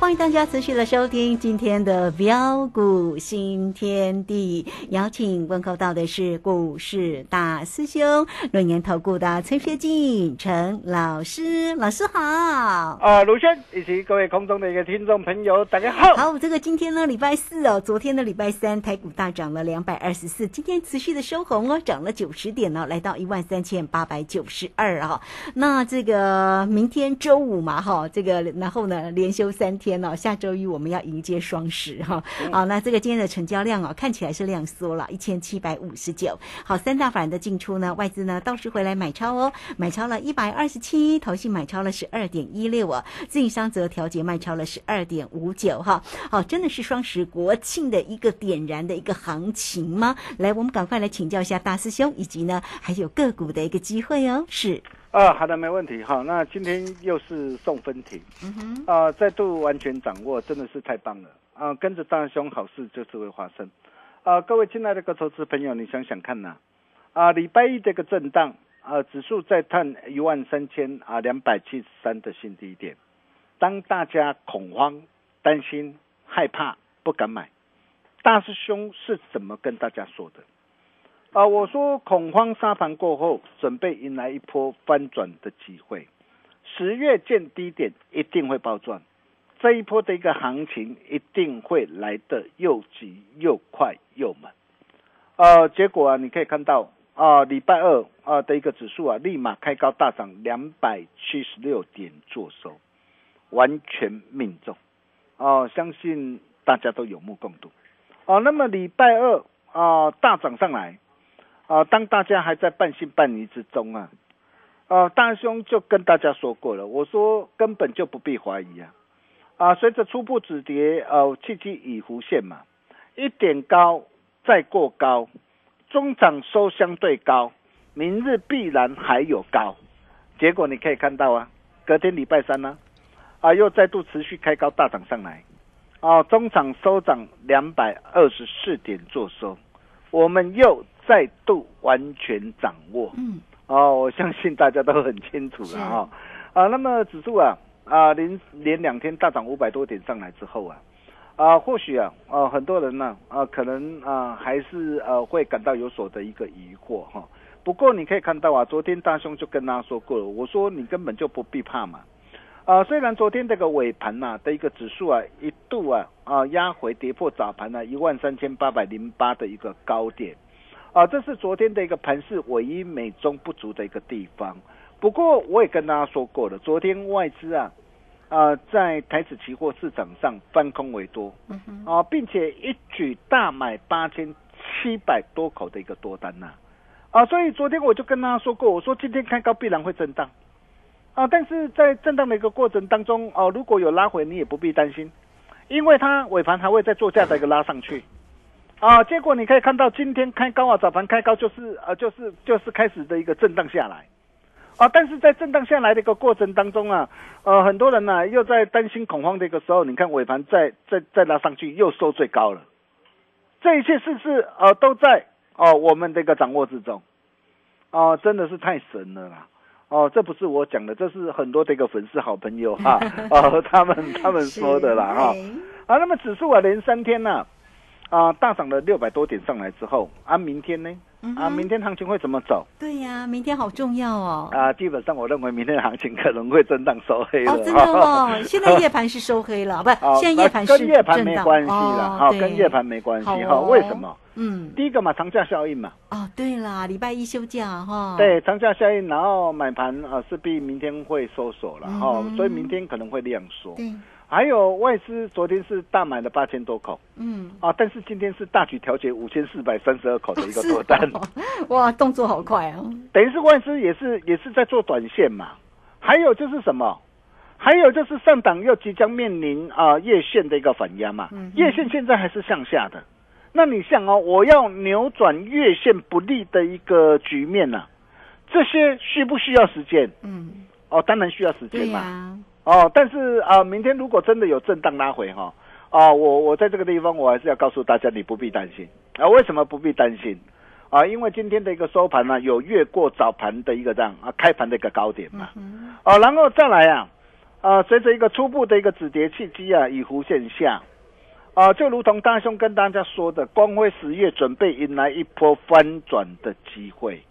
欢迎大家持续的收听今天的标股新天地，邀请问候到的是股市大师兄、论年投顾的崔学进陈老师，老师好。啊，卢轩以及各位空中的一个听众朋友，大家好。好，这个今天呢，礼拜四哦，昨天的礼拜三，台股大涨了两百二十四，今天持续的收红哦，涨了九十点呢，来到一万三千八百九十二啊。那这个明天周五嘛，哈，这个然后呢，连休三天。天哦，下周一我们要迎接双十哈，好，那这个今天的成交量哦，看起来是量缩了，一千七百五十九。好，三大法人的进出呢，外资呢倒是回来买超哦，买超了一百二十七，投信买超了十二点一六啊，自营商则调节卖超了十二点五九哈。好，真的是双十国庆的一个点燃的一个行情吗？来，我们赶快来请教一下大师兄，以及呢还有个股的一个机会哦，是。啊，好的，没问题哈。那今天又是送分题，嗯哼，啊，再度完全掌握，真的是太棒了啊！跟着大兄，好事就是会发生啊！各位亲爱的个投资朋友，你想想看呐，啊，礼拜一这个震荡啊，指数在探一万三千啊两百七十三的新低点，当大家恐慌、担心、害怕、不敢买，大师兄是怎么跟大家说的？啊，我说恐慌沙盘过后，准备迎来一波翻转的机会。十月见低点，一定会暴赚。这一波的一个行情，一定会来的又急又快又猛。呃，结果啊，你可以看到啊，礼拜二啊的一个指数啊，立马开高大涨两百七十六点，做收，完全命中。哦，相信大家都有目共睹。哦，那么礼拜二啊，大涨上来。啊，当大家还在半信半疑之中啊，啊，大兄就跟大家说过了，我说根本就不必怀疑啊，啊，随着初步止跌，呃，契机已弧线嘛，一点高再过高，中涨收相对高，明日必然还有高，结果你可以看到啊，隔天礼拜三呢，啊，又再度持续开高大涨上来，啊，中场收涨两百二十四点做收，我们又。再度完全掌握，嗯，哦，我相信大家都很清楚了哈，啊，那么指数啊，啊，连连两天大涨五百多点上来之后啊，啊，或许啊，啊，很多人呢，啊，可能啊，还是呃，会感到有所的一个疑惑哈。不过你可以看到啊，昨天大兄就跟他说过了，我说你根本就不必怕嘛，啊，虽然昨天这个尾盘呐的一个指数啊，一度啊啊压回跌破早盘呢一万三千八百零八的一个高点。啊，这是昨天的一个盘势唯一美中不足的一个地方。不过我也跟大家说过了，昨天外资啊，啊在台指期货市场上翻空为多，啊，并且一举大买八千七百多口的一个多单呐，啊，所以昨天我就跟大家说过，我说今天开高必然会震荡，啊，但是在震荡的一个过程当中，哦，如果有拉回，你也不必担心，因为它尾盘还会再做价的一个拉上去。啊，结果你可以看到今天开高啊，早盘开高就是呃，就是就是开始的一个震荡下来，啊，但是在震荡下来的一个过程当中啊，呃，很多人呢又在担心恐慌的一个时候，你看尾盘再再再拉上去又收最高了，这一切是不是呃都在哦我们的一个掌握之中，哦，真的是太神了啦，哦，这不是我讲的，这是很多的一个粉丝好朋友哈，哦，他们他们说的啦哈，啊，那么指数啊连三天呢。啊，大涨了六百多点上来之后，啊，明天呢？啊，明天行情会怎么走？对呀，明天好重要哦。啊，基本上我认为明天的行情可能会震荡收黑了。哦，真的哦，现在夜盘是收黑了，不，现在夜盘是跟夜盘没关系了，好，跟夜盘没关系哈。为什么？嗯，第一个嘛，长假效应嘛。哦，对啦，礼拜一休假哈。对，长假效应，然后买盘啊，势必明天会收手了哈，所以明天可能会量缩。对。还有外资昨天是大买了八千多口，嗯啊，但是今天是大举调节五千四百三十二口的一个 多单，哇，动作好快啊！等于是外资也是也是在做短线嘛。还有就是什么？还有就是上档又即将面临啊月线的一个反压嘛，月线现在还是向下的。那你想哦，我要扭转月线不利的一个局面呢？这些需不需要时间？嗯，哦，当然需要时间嘛。哦，但是啊，明天如果真的有震荡拉回哈，啊，我我在这个地方我还是要告诉大家，你不必担心啊。为什么不必担心？啊，因为今天的一个收盘呢，有越过早盘的一个这样啊开盘的一个高点嘛。哦，然后再来啊，啊，随着一个初步的一个止跌契机啊，已弧线下，啊，就如同大兄跟大家说的，光辉十月准备迎来一波翻转的机会，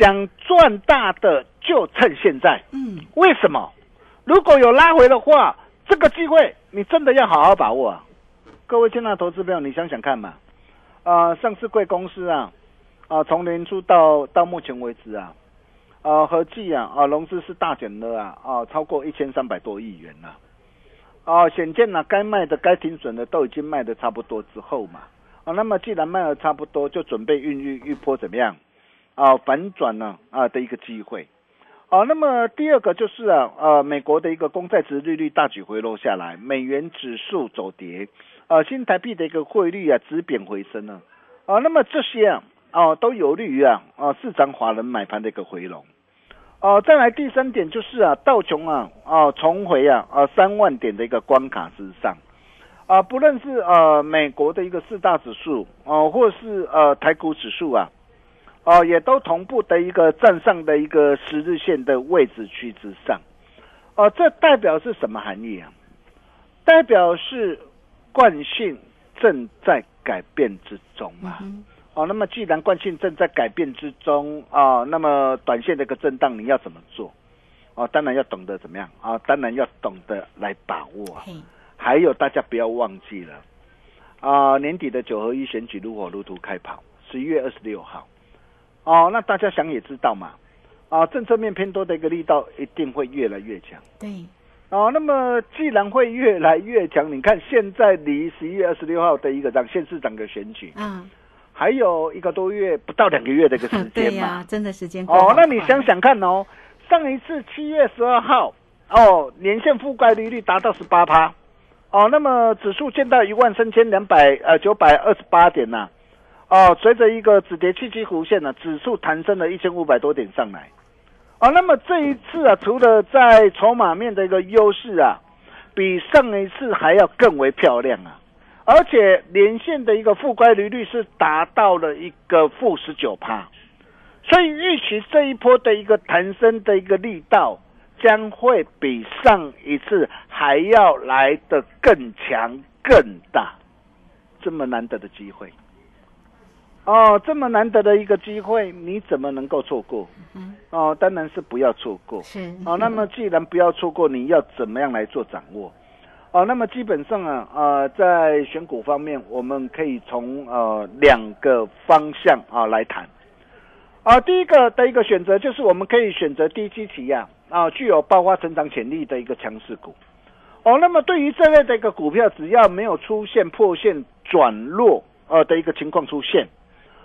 想赚大的就趁现在。嗯，为什么？如果有拉回的话，这个机会你真的要好好把握啊！各位亲爱投资朋友，你想想看嘛，啊，上市贵公司啊，啊，从年初到到目前为止啊。啊，合计啊，啊，融资是大减了啊，啊，超过一千三百多亿元了，啊，显见呢，该卖的、该停损的都已经卖的差不多之后嘛，啊，那么既然卖的差不多，就准备孕育一波怎么样？啊，反转呢，啊的一个机会，啊，那么第二个就是啊，呃，美国的一个公债值利率大举回落下来，美元指数走跌，啊，新台币的一个汇率啊，止贬回升了，啊，那么这些啊。哦，都有利于啊啊市场华人买盘的一个回笼，哦，再来第三点就是啊道琼啊啊重回啊啊三万点的一个关卡之上，啊不论是呃美国的一个四大指数哦，或是呃台股指数啊，哦也都同步的一个站上的一个十日线的位置区之上，哦这代表是什么含义啊？代表是惯性正在改变之中啊。哦，那么既然惯性正在改变之中啊，那么短线的一个震荡你要怎么做？哦，当然要懂得怎么样啊，当然要懂得来把握。还有大家不要忘记了啊，年底的九合一选举如火如荼开跑，十一月二十六号。哦，那大家想也知道嘛，啊，政策面偏多的一个力道一定会越来越强。对。哦，那么既然会越来越强，你看现在离十一月二十六号的一个让县市长的选举，嗯。还有一个多月，不到两个月的一个时间嘛，真的时间哦。那你想想看哦，上一次七月十二号，哦，年限覆盖率率达到十八趴，哦，那么指数见到一万三千两百呃九百二十八点呐，哦，随着一个止跌契机弧线呢，指数弹升了一千五百多点上来，哦，那么这一次啊，除了在筹码面的一个优势啊，比上一次还要更为漂亮啊。而且连线的一个负乖离率是达到了一个负十九趴，所以预期这一波的一个弹升的一个力道将会比上一次还要来的更强更大，这么难得的机会，哦，这么难得的一个机会，你怎么能够错过？哦，当然是不要错过。是哦，那么既然不要错过，你要怎么样来做掌握？哦，那么基本上啊，呃，在选股方面，我们可以从呃两个方向啊来谈。啊，第一个的一个选择就是我们可以选择低基期呀啊，具有爆发成长潜力的一个强势股。哦，那么对于这类的一个股票，只要没有出现破线转弱呃的一个情况出现，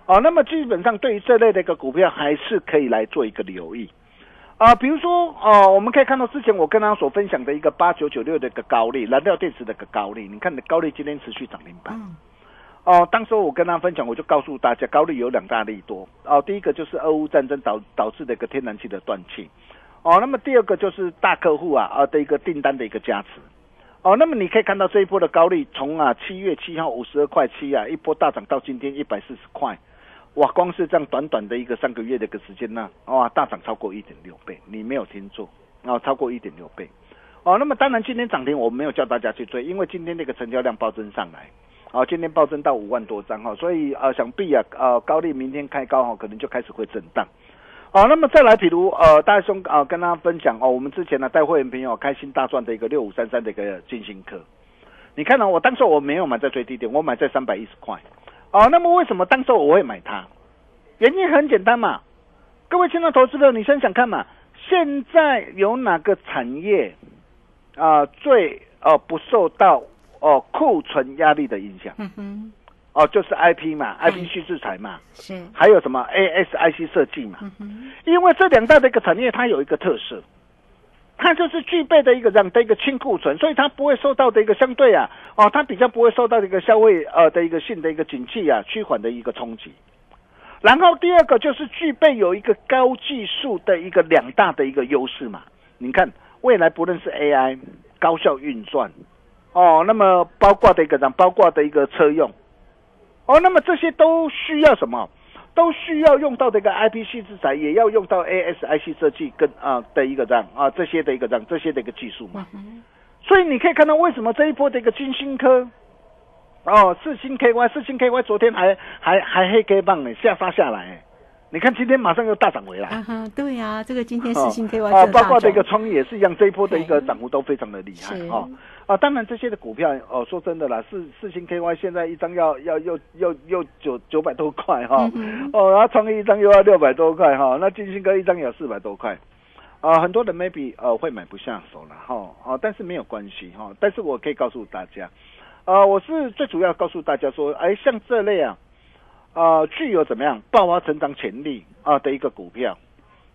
哦，那么基本上对于这类的一个股票，还是可以来做一个留意。啊，比如说，哦，我们可以看到之前我跟他所分享的一个八九九六的一个高利燃料电池的一个高利，你看的高利今天持续涨停板。哦，当时我跟他分享，我就告诉大家，高利有两大利多。哦，第一个就是俄乌战争导导致的一个天然气的断气。哦，那么第二个就是大客户啊啊的一个订单的一个加持。哦，那么你可以看到这一波的高利从啊七月七号五十二块七啊一波大涨到今天一百四十块。哇，光是这样短短的一个三个月的一个时间呢，哇，大涨超过一点六倍，你没有听错，啊，超过一点六倍，哦，那么当然今天涨停我没有叫大家去追，因为今天那个成交量暴增上来，啊，今天暴增到五万多张哈，所以呃想必啊呃高利明天开高哈，可能就开始会震荡，哦，那么再来，比如呃大兄啊跟大家分享哦，我们之前呢带会员朋友开心大赚的一个六五三三的一个金星科，你看到我当时我没有买在最低点，我买在三百一十块。哦，那么为什么当时我会买它？原因很简单嘛，各位亲爱的投资者，你想想看嘛，现在有哪个产业啊最哦不受到哦库存压力的影响？嗯哼，哦就是 I P 嘛，I P 蓄制材嘛，是，还有什么 A S I C 设计嘛？嗯哼，因为这两大的一个产业，它有一个特色。它就是具备的一个这样的一个清库存，所以它不会受到的一个相对啊，哦，它比较不会受到的一个消费呃的一个性的一个景气啊趋缓的一个冲击。然后第二个就是具备有一个高技术的一个两大的一个优势嘛。你看未来不论是 AI 高效运算，哦，那么包括的一个样包括的一个车用，哦，那么这些都需要什么？都需要用到这个 IPC 制裁，也要用到 ASIC 设计跟啊的一个这样啊这些的一个这样这些的一个技术嘛。所以你可以看到为什么这一波的一个金星科，哦，四星 KY，四星 KY 昨天还还还黑 K 棒呢，下杀下来。你看今天马上又大涨回来。啊哈，对呀，这个今天四星 KY 啊，包括这个创意也是一样，这一波的一个涨幅都非常的厉害啊。啊，当然这些的股票哦，说真的啦，四四星 KY 现在一张要要又又又九九百多块哈，哦，然后创业一张又要六百多块哈，那金星哥一张也要四百多块。啊，很多人 maybe 呃会买不下手了哈，啊，但是没有关系哈，但是我可以告诉大家，啊，我是最主要告诉大家说，哎，像这类啊，啊，具有怎么样爆发成长潜力啊的一个股票，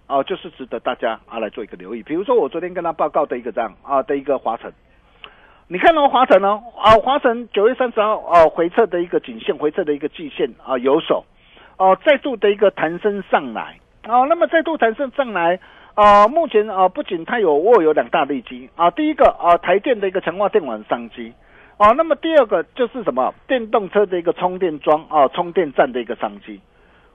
啊，就是值得大家啊来做一个留意。比如说我昨天跟他报告的一个这样啊的一个华晨，你看到华晨呢，啊，华晨九月三十号啊回撤的一个颈线，回撤的一个季线啊有手，哦，再度的一个弹升上来，啊，那么再度弹升上来。啊，目前啊，不仅它有握有两大利基。啊，第一个啊，台电的一个强化电网商机。啊，那么第二个就是什么，电动车的一个充电桩啊，充电站的一个商机。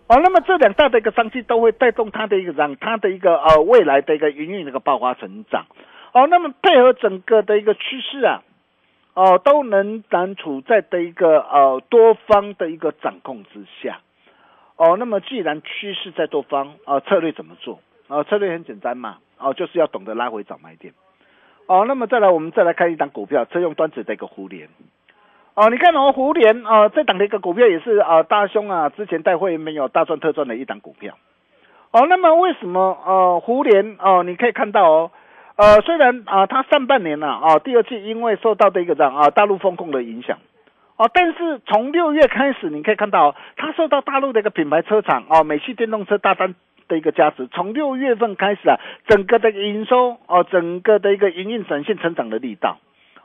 啊，那么这两大的一个商机都会带动它的一个让它的一个呃未来的一个营运的一个爆发成长。哦，那么配合整个的一个趋势啊，哦，都能咱处在的一个呃多方的一个掌控之下。哦，那么既然趋势在多方啊，策略怎么做？哦，策略很简单嘛，哦，就是要懂得拉回找买点，哦，那么再来，我们再来看一档股票，车用端子的一个互联，哦，你看哦，互联啊，这档的一个股票也是啊，大兄啊，之前带会没有大赚特赚的一档股票，哦，那么为什么呃，互联哦，你可以看到哦，呃，虽然啊，它上半年呢啊，第二季因为受到的一个这样啊，大陆风控的影响，哦，但是从六月开始，你可以看到它受到大陆的一个品牌车厂哦，美系电动车大单。的一个价值，从六月份开始啊，整个的营收哦，整个的一个营运展现成长的力道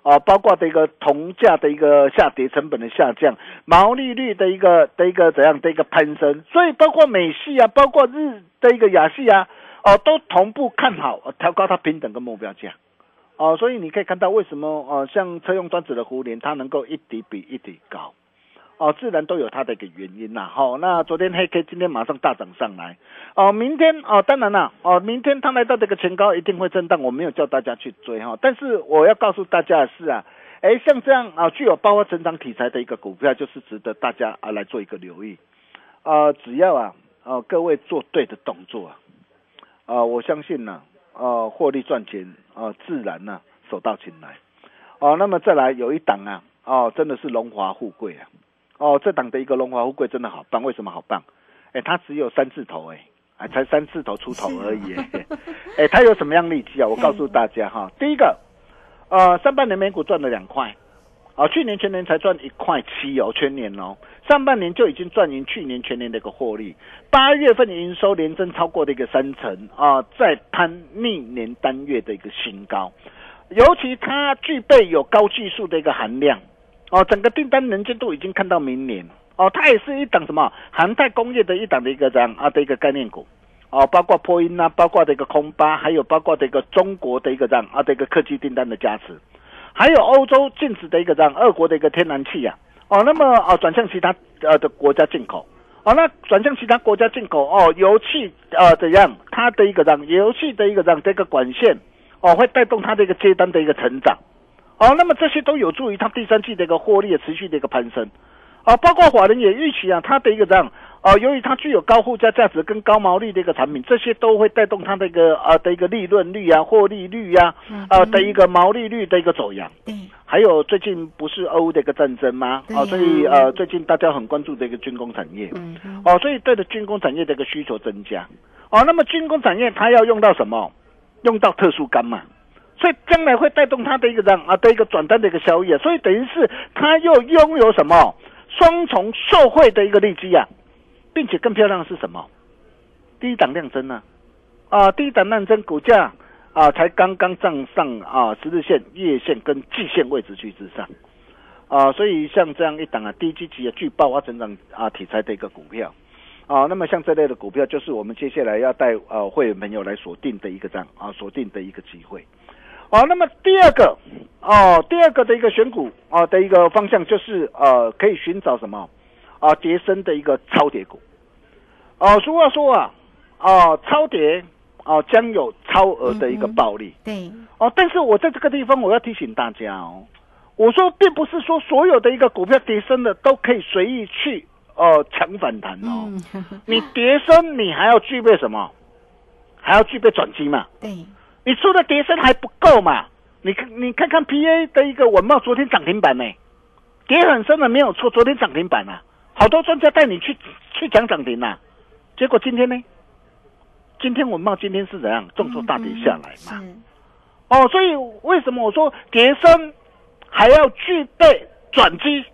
哦，包括的一个铜价的一个下跌，成本的下降，毛利率的一个的一个怎样的一个攀升，所以包括美系啊，包括日的一个亚系啊，哦，都同步看好调高它平等跟目标价哦，所以你可以看到为什么哦，像车用端子的互联，它能够一底比一底高。哦，自然都有它的一个原因呐。好，那昨天黑 K，今天马上大涨上来。哦，明天哦，当然了，哦，明天它来到这个前高一定会震荡，我没有叫大家去追哈。但是我要告诉大家的是啊，哎，像这样啊，具有包括成长题材的一个股票，就是值得大家啊来做一个留意。啊，只要啊，啊各位做对的动作啊，啊，我相信呢，啊获利赚钱啊，自然呢手到擒来。哦，那么再来有一档啊，哦，真的是荣华富贵啊。哦，这档的一个荣华富贵真的好棒，为什么好棒？哎，它只有三字头，哎，还才三字头出头而已，哎，它有什么样利基啊？我告诉大家哈，第一个，呃，上半年美股赚了两块，啊，去年全年才赚一块七哦，全年哦，上半年就已经赚赢去年全年的一个获利，八月份的营收连增超过的一个三成啊，再攀历年单月的一个新高，尤其它具备有高技术的一个含量。哦，整个订单能见度已经看到明年。哦，它也是一档什么航太工业的一档的一个这样啊的一个概念股。哦，包括波音啊，包括这个空巴，还有包括这个中国的一个这样啊的一个科技订单的加持，还有欧洲禁止的一个这样二国的一个天然气呀。哦，那么哦转向其他呃的国家进口。哦，那转向其他国家进口哦，油气呃怎样，它的一个这样油气的一个这样这个管线哦，会带动它的一个接单的一个成长。哦，那么这些都有助于它第三季的一个获利持续的一个攀升，啊，包括华人也预期啊，它的一个这样，啊，由于它具有高附加价值跟高毛利的一个产品，这些都会带动它的一个啊的一个利润率啊、获利率呀，啊的一个毛利率的一个走扬。对。还有最近不是俄乌的一个战争吗？啊，所以呃，最近大家很关注的一个军工产业。嗯。哦，所以对的军工产业的一个需求增加。哦，那么军工产业它要用到什么？用到特殊钢嘛。所以将来会带动它的一个这样啊的一个转单的一个效益，所以等于是它又拥有什么双重受惠的一个利基啊，并且更漂亮的是什么？第一档量增呢？啊，第一档量增股价啊才刚刚站上啊十日线、月线跟季线位置区之上啊，所以像这样一档啊低基期的具爆发成长啊题材的一个股票啊，那么像这类的股票就是我们接下来要带呃会员朋友来锁定的一个这样啊锁定的一个机会。哦，那么第二个哦，第二个的一个选股啊的一个方向就是呃，可以寻找什么啊，叠升的一个超跌股哦，俗话说啊，哦，超跌哦将有超额的一个暴利。对，哦，但是我在这个地方我要提醒大家哦，我说并不是说所有的一个股票跌升的都可以随意去哦抢反弹哦。嗯，你跌升，你还要具备什么？还要具备转机嘛？对，你除了跌升还不够嘛？你看，你看看 PA 的一个文茂昨天涨停板呢，跌很深的没有错，昨天涨停板啊，好多专家带你去去讲涨停呐、结果今天呢？今天文茂今天是怎样重挫大跌下来嘛？是，哦，所以为什么我说跌升还要具备转机？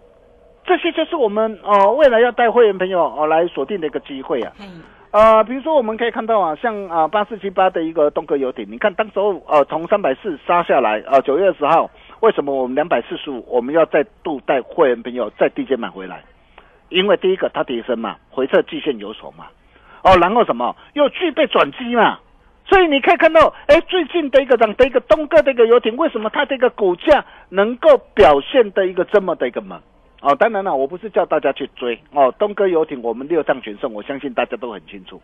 这些就是我们哦未来要带会员朋友哦来锁定的一个机会啊。嗯，呃，比如说我们可以看到啊，像啊八四七八的一个东哥游艇，你看当时候呃从三百四杀下来，呃九月二十号，为什么我们两百四十五我们要再度带会员朋友再低阶买回来？因为第一个它跌升嘛，回撤季线有手嘛，哦，然后什么又具备转机嘛，所以你可以看到，哎，最近的一个涨的一个东哥的一个游艇，为什么它这个股价能够表现的一个这么的一个猛？哦，当然了，我不是叫大家去追哦，东哥游艇我们六仗全胜，我相信大家都很清楚。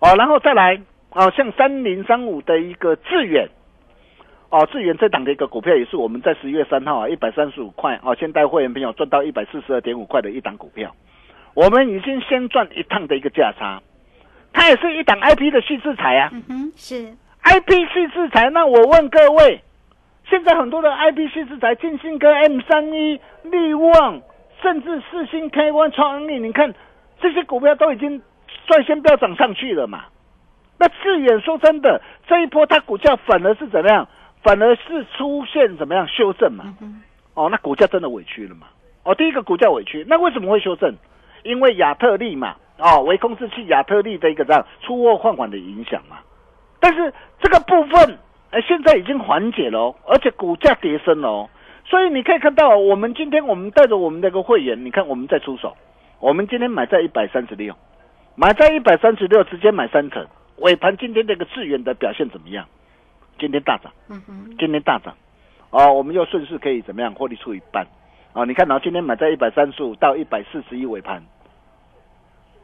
哦，然后再来哦，像三零三五的一个致远，哦，智远这档的一个股票也是我们在十一月三号啊一百三十五块哦，先带会员朋友赚到一百四十二点五块的一档股票，我们已经先赚一趟的一个价差，它也是一档 I P 的细制裁啊。嗯哼，是，I P 系制裁，那我问各位，现在很多的 I P 系制裁，金星跟 M 三一、利旺，甚至四星 K One 创意，你看这些股票都已经率先飙涨上去了嘛？那智远说真的，这一波它股价反而是怎么样？反而是出现怎么样修正嘛？哦，那股价真的委屈了嘛？哦，第一个股价委屈，那为什么会修正？因为亚特利嘛，哦，微控制器亚特利的一个这样出货放缓的影响嘛。但是这个部分，哎，现在已经缓解了哦，而且股价跌升了哦。所以你可以看到，我们今天我们带着我们那个会员，你看我们在出手，我们今天买在一百三十六，买在一百三十六，直接买三成。尾盘今天这个致远的表现怎么样？今天大涨。嗯哼，今天大涨，哦，我们又顺势可以怎么样获利出一半，哦，你看，然后今天买在一百三十五到一百四十一尾盘，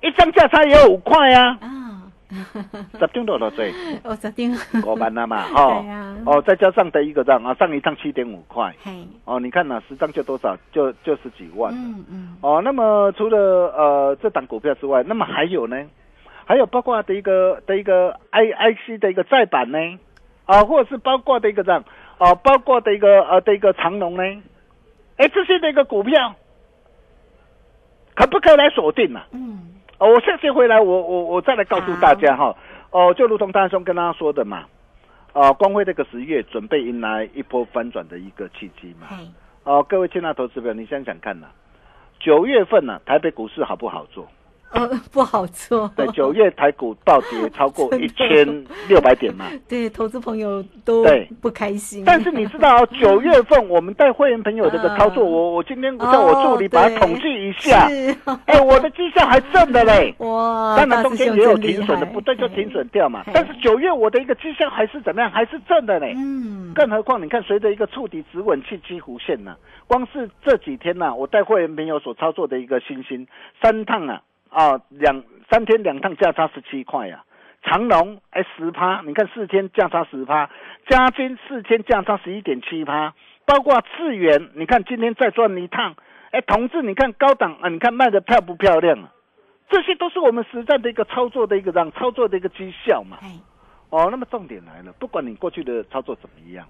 一张价差也有五块呀，啊，十点多少岁，我昨天，五万了嘛，哦哦，再加上的一个账啊，上一趟七点五块，嘿，哦，你看呐、十张就多少，就就十几万，嗯嗯，哦，那么除了呃这档股票之外，那么还有呢，还有包括的一个的一个 I I C 的一个再版呢，啊，或者是包括的一个这样，啊，包括的一个呃的一个长龙呢，哎，这些的一个股票，可不可以来锁定呢、嗯，哦，我下次回来我我我再来告诉大家哈，哦，就如同大兄跟大家说的嘛，啊，光辉这个十月准备迎来一波翻转的一个契机嘛。嗯，哦，各位亲爱的投资者，你想想看呐、九月份呢、台北股市好不好做？呃，不好做，对，九月台股暴跌超过 一千六百点嘛。对，投资朋友都对不开心，但是你知道、哦，九月份我们带会员朋友这个操作，嗯我我今天叫我助理把它统计一下，哎，我的绩效还正的嘞。哇，当然中间也有停损的，不对就停损掉嘛。但是九月我的一个绩效还是怎么样？还是正的嘞。嗯，更何况，你看，随着一个触底止稳器几弧线呢、光是这几天呢、我带会员朋友所操作的一个新星三趟啊啊两三天两趟价差十七块啊，长隆哎十趴，你看四天价差十趴，嘉军四天价差十一点七趴，包括智源，你看今天再赚一趟，哎，同志，你看高档啊，你看卖的漂不漂亮啊？这些都是我们实战的一个操作的一个让操作的一个绩效嘛。哦，那么重点来了，不管你过去的操作怎么样，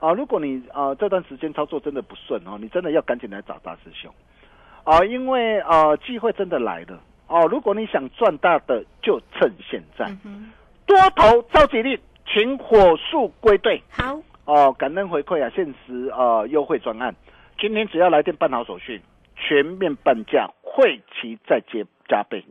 啊，如果你啊这段时间操作真的不顺哦，你真的要赶紧来找大师兄，啊，因为啊机会真的来了哦，如果你想赚大的，就趁现在，嗯，多头召集令，请火速归队好，哦，感恩回馈啊，限时啊优惠专案，今天只要来电办好手续，全面半价，会期再接加倍。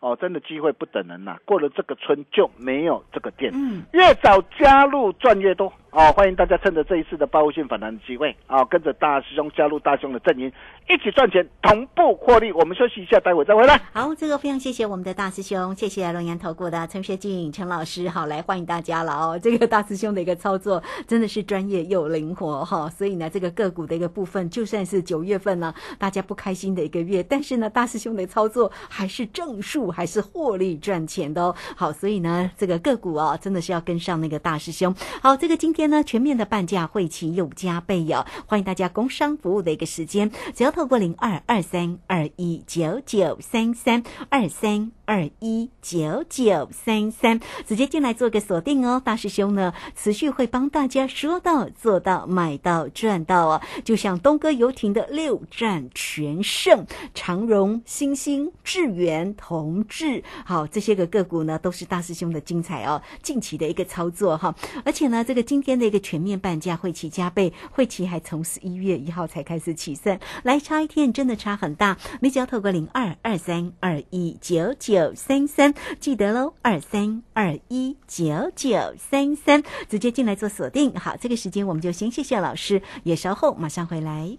哦，真的机会不等人呐、过了这个村就没有这个店。嗯，越早加入赚越多。哦，欢迎大家趁着这一次的报复性反弹的机会啊，跟着大师兄加入大兄的阵营，一起赚钱，同步获利。我们休息一下，待会再回来。好，这个非常谢谢我们的大师兄，谢谢龙岩投顾的陈学静陈老师，好来欢迎大家了哦。这个大师兄的一个操作真的是专业又灵活哈，所以呢，这个个股的一个部分，就算是九月份呢，大家不开心的一个月，但是呢，大师兄的操作还是正数，还是获利赚钱的哦。好，所以呢，这个个股啊，真的是要跟上那个大师兄。好，这个今天呢，全面的半价会期又加倍哦，欢迎大家工商服务的一个时间，只要透过零二二三二一九九三三二三。二一九九三三，直接进来做个锁定哦。大师兄呢，持续会帮大家说到做到，买到赚到哦。就像东哥游艇的六战全胜，长荣、星星、智源、同志，好这些个个股呢，都是大师兄的精彩哦。近期的一个操作哈，而且呢，这个今天的一个全面半价会期加倍，会期还从十一月一号才开始起算，来差一天真的差很大。你只要透过零二二三二一九。九三三，记得喽，二三二一九九三三，直接进来做锁定。好，这个时间我们就先谢谢老师，也稍后马上回来。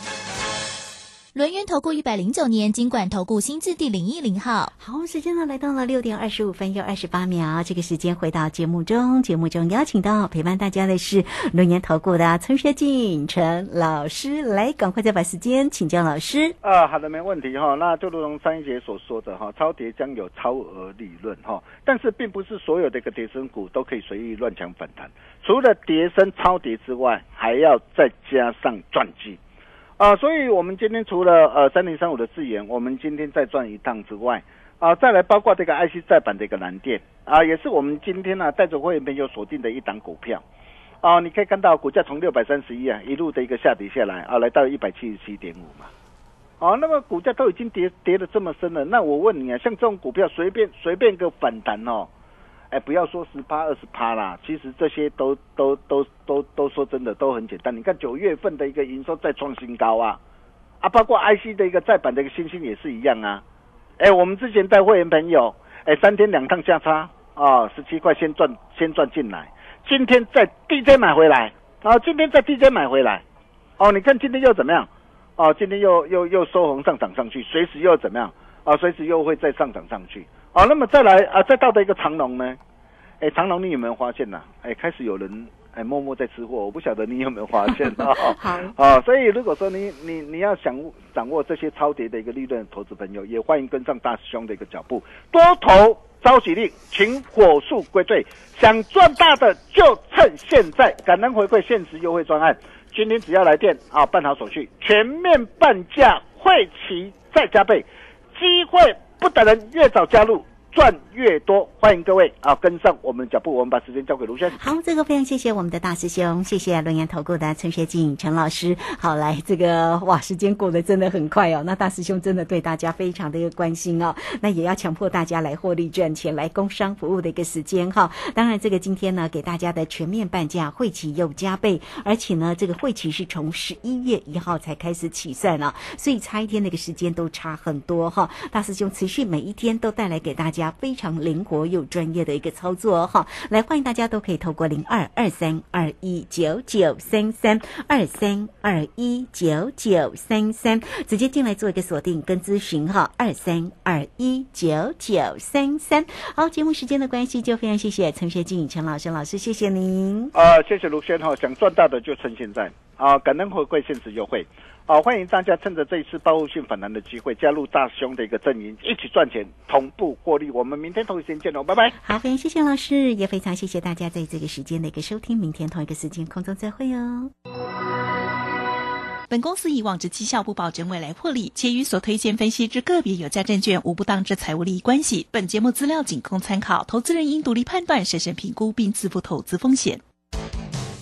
轮源投顾一百零九年金管投顾新字第零一零号，好，时间呢来到了六点二十五分又二十八秒，这个时间回到节目中，节目中邀请到陪伴大家的是轮源投顾的陈学进陈老师，来，赶快再把时间请教老师。啊，好的，没问题哈。那就如同三一姐所说的哈，超跌将有超额利润哈，但是并不是所有的一个跌升股都可以随意乱抢反弹，除了跌升超跌之外，还要再加上赚机。啊，所以我们今天除了呃三零三五的智研，我们今天再转一趟之外，啊，再来包括这个 IC 再版的一个蓝电，啊，也是我们今天呢带着会员朋友锁定的一档股票，啊，你可以看到股价从六百三十一啊一路的一个下跌下来，啊，来到一百七十七点五嘛，啊，那么股价都已经跌跌的这么深了，那我问你啊，像这种股票随便随便个反弹哦。哎，不要说十趴二十趴啦，其实这些都都都都都说真的都很简单。你看九月份的一个营收再创新高啊，啊，包括 IC 的一个再版的一个星星也是一样啊。哎，我们之前带会员朋友，哎，三天两趟价差啊，十七块先赚先赚进来，今天在 DJ 买回来，啊，今天在 DJ 买回来，哦，你看今天又怎么样？哦，今天又又又收红上涨上去，随时又怎么样？啊，随时又会再上涨上去。好，那么再来啊，再到的一个长龙呢？哎，长龙，你有没有发现呐？哎，开始有人哎默默在吃货，我不晓得你有没有发现啊？好，啊，所以如果说你你你要想掌握这些超跌的一个利润，投资朋友也欢迎跟上大师兄的一个脚步，多头召集令，请火速归队，想赚大的就趁现在，感恩回馈限时优惠专案，今天只要来电啊，办好手续，全面半价，会期再加倍，机会。不等人，越早加入。赚越多，欢迎各位啊跟上我们脚步。我们把时间交给卢轩。好，这个非常谢谢我们的大师兄，谢谢龙岩投顾的陈学静陈老师。好，来这个哇，时间过得真的很快哦。那大师兄真的对大家非常的一个关心哦。那也要强迫大家来获利赚钱，来工商服务的一个时间哈。当然，这个今天呢给大家的全面半价会期又加倍，而且呢这个会期是从十一月一号才开始起算了，所以差一天那个时间都差很多哈。大师兄持续每一天都带来给大家。家非常灵活又专业的一个操作哈。来，欢迎大家都可以透过零二二三二一九九三三二三二一九九三三直接进来做一个锁定跟咨询哈，二三二一九九三三。好，节目时间的关系，就非常谢谢陈学静陈老师老师，谢谢您。啊，谢谢卢轩哈，想赚大的就趁现在啊，感恩回馈限时优惠。好，欢迎大家趁着这一次报复性反弹的机会，加入大兄的一个阵营，一起赚钱，同步获利。我们明天同一时间见喽，拜拜。好，非常谢谢老师，也非常谢谢大家在这个时间的一个收听。明天同一个时间空中再会哦。本公司以往之绩效不保证未来获利，且与所推荐分析之个别有价证券无不当之财务利益关系。本节目资料仅供参考，投资人应独立判断、审慎评估并自负投资风险。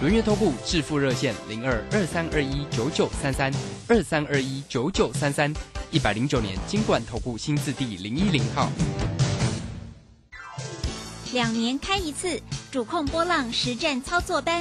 轮月投顾致富热线零二二三二一九九三三二三二一九九三三一百零九年金管投顾新字第零一零号。两年开一次，主控波浪实战操作班。